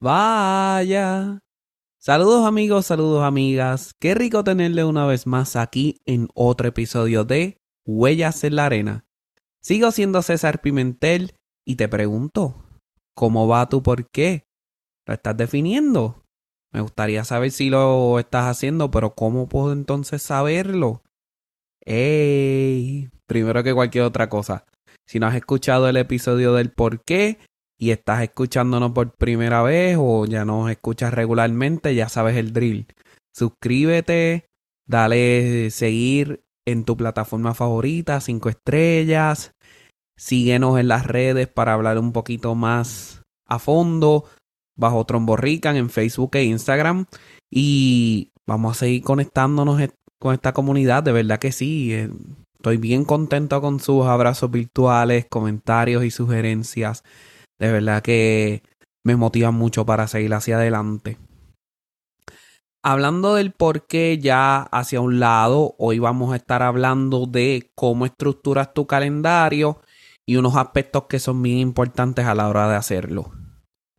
Vaya. Saludos amigos, saludos amigas. Qué rico tenerle una vez más aquí en otro episodio de Huellas en la Arena. Sigo siendo César Pimentel y te pregunto, ¿cómo va tu por qué? ¿Lo estás definiendo? Me gustaría saber si lo estás haciendo, pero ¿cómo puedo entonces saberlo? ¡Ey! Primero que cualquier otra cosa, si no has escuchado el episodio del por qué, y estás escuchándonos por primera vez o ya nos escuchas regularmente, ya sabes el drill. Suscríbete, dale seguir en tu plataforma favorita, cinco estrellas. Síguenos en las redes para hablar un poquito más a fondo bajo Tromborrican en Facebook e Instagram. Y vamos a seguir conectándonos con esta comunidad. De verdad que sí. Eh, estoy bien contento con sus abrazos virtuales, comentarios y sugerencias. De verdad que me motiva mucho para seguir hacia adelante. Hablando del por qué ya hacia un lado, hoy vamos a estar hablando de cómo estructuras tu calendario y unos aspectos que son bien importantes a la hora de hacerlo.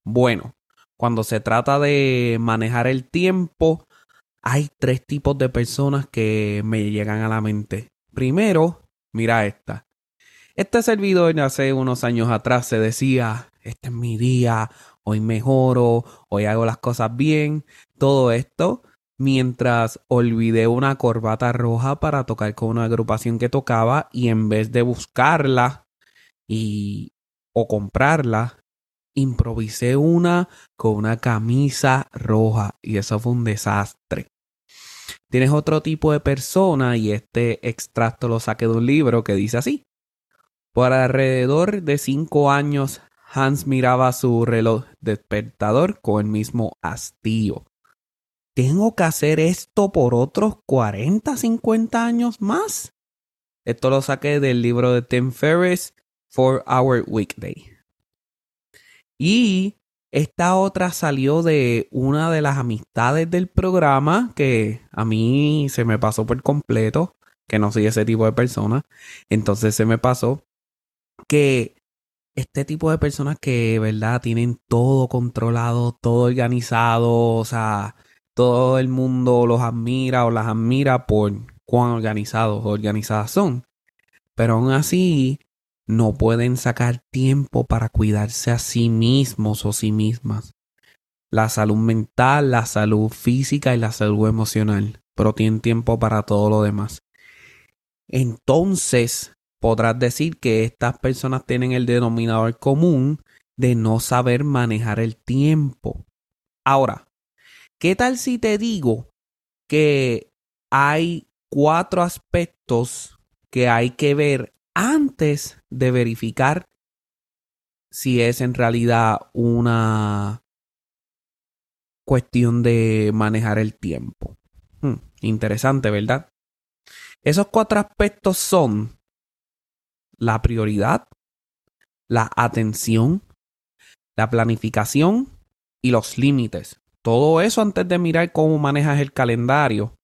Bueno, cuando se trata de manejar el tiempo, hay tres tipos de personas que me llegan a la mente. Primero, mira esta. Este servidor hace unos años atrás se decía, este es mi día, hoy mejoro, hoy hago las cosas bien, todo esto mientras olvidé una corbata roja para tocar con una agrupación que tocaba y en vez de buscarla y o comprarla, improvisé una con una camisa roja y eso fue un desastre. Tienes otro tipo de persona y este extracto lo saqué de un libro que dice así. Por alrededor de cinco años Hans miraba su reloj despertador con el mismo hastío. ¿Tengo que hacer esto por otros 40, 50 años más? Esto lo saqué del libro de Tim Ferriss, For Hour Weekday. Y esta otra salió de una de las amistades del programa que a mí se me pasó por completo, que no soy ese tipo de persona. Entonces se me pasó que este tipo de personas que, ¿verdad? Tienen todo controlado, todo organizado, o sea, todo el mundo los admira o las admira por cuán organizados o organizadas son. Pero aún así, no pueden sacar tiempo para cuidarse a sí mismos o sí mismas. La salud mental, la salud física y la salud emocional. Pero tienen tiempo para todo lo demás. Entonces, podrás decir que estas personas tienen el denominador común de no saber manejar el tiempo. Ahora, ¿qué tal si te digo que hay cuatro aspectos que hay que ver antes de verificar si es en realidad una cuestión de manejar el tiempo? Hmm, interesante, ¿verdad? Esos cuatro aspectos son la prioridad, la atención, la planificación y los límites. Todo eso antes de mirar cómo manejas el calendario.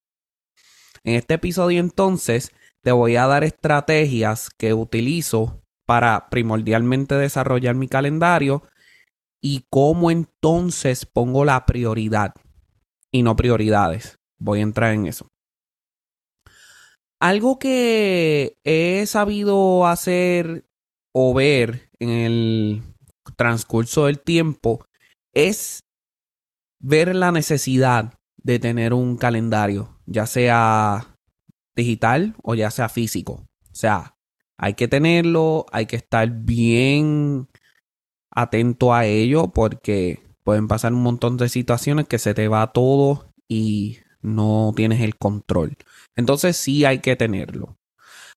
En este episodio entonces te voy a dar estrategias que utilizo para primordialmente desarrollar mi calendario y cómo entonces pongo la prioridad y no prioridades. Voy a entrar en eso. Algo que he sabido hacer o ver en el transcurso del tiempo es ver la necesidad de tener un calendario, ya sea digital o ya sea físico. O sea, hay que tenerlo, hay que estar bien atento a ello porque pueden pasar un montón de situaciones que se te va todo y no tienes el control. Entonces sí hay que tenerlo.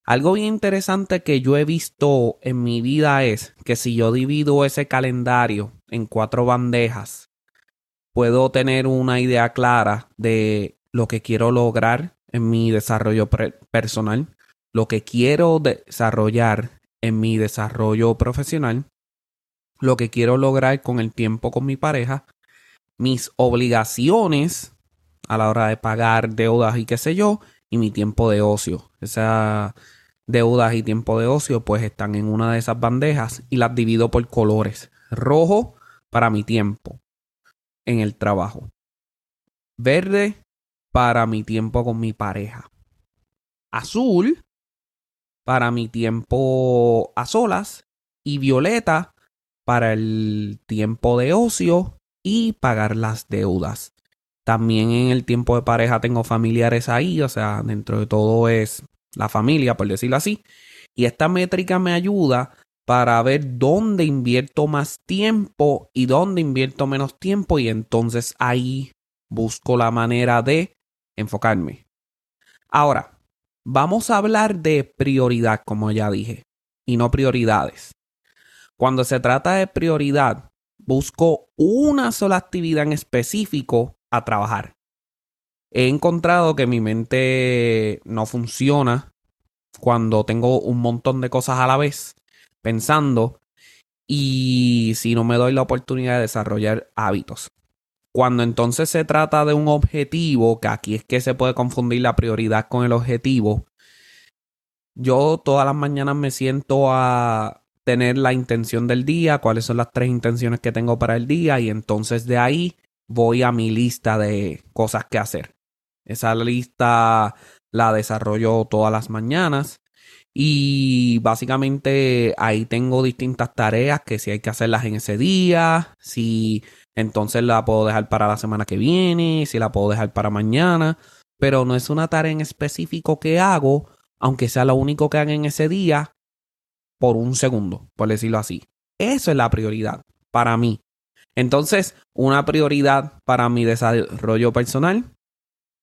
Algo bien interesante que yo he visto en mi vida es que si yo divido ese calendario en cuatro bandejas, puedo tener una idea clara de lo que quiero lograr en mi desarrollo personal, lo que quiero desarrollar en mi desarrollo profesional, lo que quiero lograr con el tiempo con mi pareja, mis obligaciones a la hora de pagar deudas y qué sé yo, y mi tiempo de ocio. Esas deudas y tiempo de ocio pues están en una de esas bandejas y las divido por colores. Rojo para mi tiempo. en el trabajo. Verde para mi tiempo con mi pareja. Azul para mi tiempo a solas. Y violeta para el tiempo de ocio y pagar las deudas. También en el tiempo de pareja tengo familiares ahí, o sea, dentro de todo es la familia, por decirlo así. Y esta métrica me ayuda para ver dónde invierto más tiempo y dónde invierto menos tiempo y entonces ahí busco la manera de enfocarme. Ahora, vamos a hablar de prioridad, como ya dije, y no prioridades. Cuando se trata de prioridad, busco una sola actividad en específico a trabajar. He encontrado que mi mente no funciona cuando tengo un montón de cosas a la vez pensando y si no me doy la oportunidad de desarrollar hábitos. Cuando entonces se trata de un objetivo, que aquí es que se puede confundir la prioridad con el objetivo, yo todas las mañanas me siento a tener la intención del día, cuáles son las tres intenciones que tengo para el día y entonces de ahí voy a mi lista de cosas que hacer. Esa lista la desarrollo todas las mañanas y básicamente ahí tengo distintas tareas que si hay que hacerlas en ese día, si entonces la puedo dejar para la semana que viene, si la puedo dejar para mañana, pero no es una tarea en específico que hago, aunque sea lo único que haga en ese día, por un segundo, por decirlo así. Eso es la prioridad para mí. Entonces, una prioridad para mi desarrollo personal,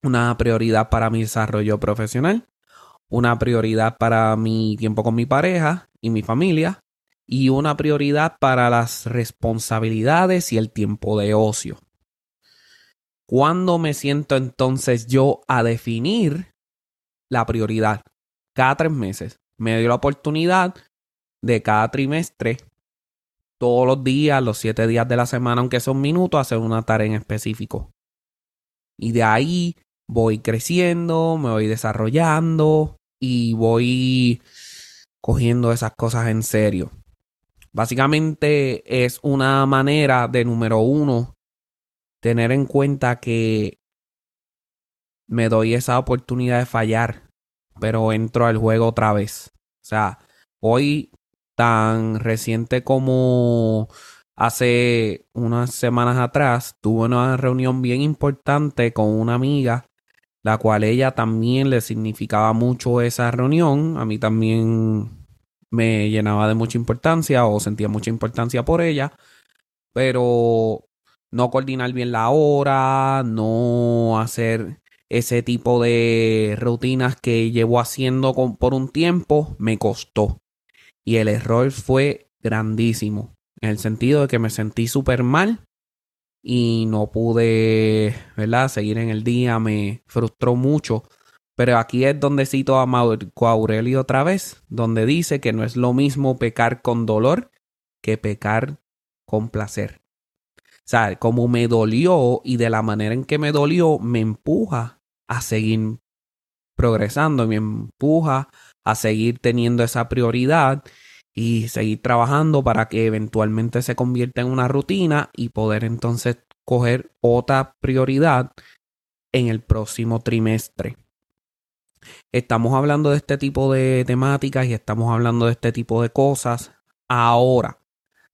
una prioridad para mi desarrollo profesional, una prioridad para mi tiempo con mi pareja y mi familia y una prioridad para las responsabilidades y el tiempo de ocio. ¿Cuándo me siento entonces yo a definir la prioridad? Cada tres meses. Me doy la oportunidad de cada trimestre, todos los días, los siete días de la semana, aunque son minutos, hacer una tarea en específico. Y de ahí voy creciendo, me voy desarrollando y voy cogiendo esas cosas en serio. Básicamente es una manera de, número uno, tener en cuenta que me doy esa oportunidad de fallar, pero entro al juego otra vez. O sea, hoy tan reciente como hace unas semanas atrás, tuve una reunión bien importante con una amiga la cual ella también le significaba mucho esa reunión. A mí también me llenaba de mucha importancia o sentía mucha importancia por ella, pero no coordinar bien la hora, no hacer ese tipo de rutinas que llevo haciendo por un tiempo, me costó. Y el error fue grandísimo, en el sentido de que me sentí súper mal y no pude, ¿verdad? Seguir en el día, me frustró mucho. Pero aquí es donde cito a Marco Aurelio otra vez, donde dice que no es lo mismo pecar con dolor que pecar con placer. O sea, como me dolió y de la manera en que me dolió, me empuja a seguir progresando, me empuja a seguir teniendo esa prioridad y seguir trabajando para que eventualmente se convierta en una rutina y poder entonces coger otra prioridad en el próximo trimestre. Estamos hablando de este tipo de temáticas y estamos hablando de este tipo de cosas ahora.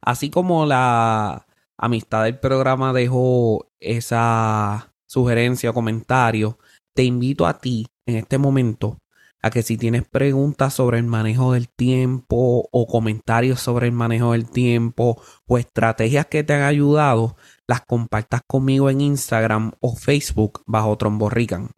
Así como la amistad del programa dejó esa sugerencia o comentario, te invito a ti en este momento a que si tienes preguntas sobre el manejo del tiempo o comentarios sobre el manejo del tiempo o estrategias que te han ayudado, las compartas conmigo en Instagram o Facebook bajo Tromborrican.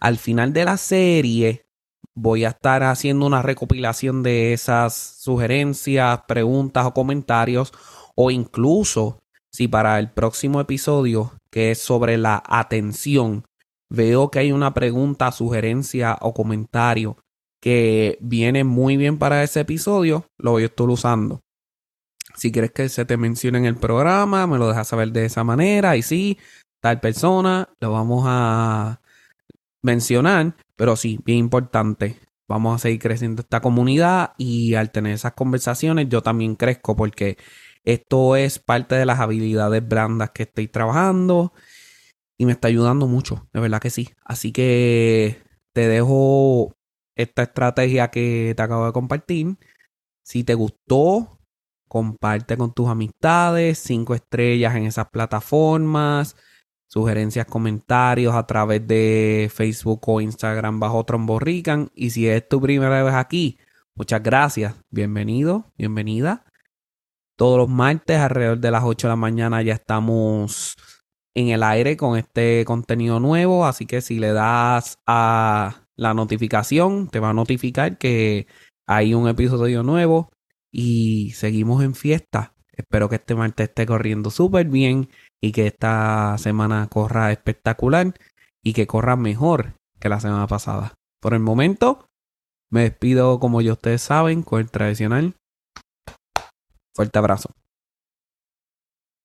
Al final de la serie voy a estar haciendo una recopilación de esas sugerencias, preguntas o comentarios o incluso si para el próximo episodio que es sobre la atención veo que hay una pregunta, sugerencia o comentario que viene muy bien para ese episodio, lo voy a estar usando. Si quieres que se te mencione en el programa, me lo dejas saber de esa manera. Y sí, tal persona, lo vamos a mencionar. Pero sí, bien importante. Vamos a seguir creciendo esta comunidad y al tener esas conversaciones yo también crezco porque Esto es parte de las habilidades blandas que estoy trabajando y me está ayudando mucho, de verdad que sí. Así que te dejo esta estrategia que te acabo de compartir. Si te gustó, comparte con tus amistades, cinco estrellas en esas plataformas, sugerencias, comentarios a través de Facebook o Instagram bajo Tromborrican. Y si es tu primera vez aquí, muchas gracias. Bienvenido, bienvenida. Todos los martes alrededor de las 8 de la mañana ya estamos en el aire con este contenido nuevo. Así que si le das a la notificación, te va a notificar que hay un episodio nuevo y seguimos en fiesta. Espero que este martes esté corriendo súper bien y que esta semana corra espectacular y que corra mejor que la semana pasada. Por el momento, me despido como ya ustedes saben con el tradicional. Fuerte abrazo.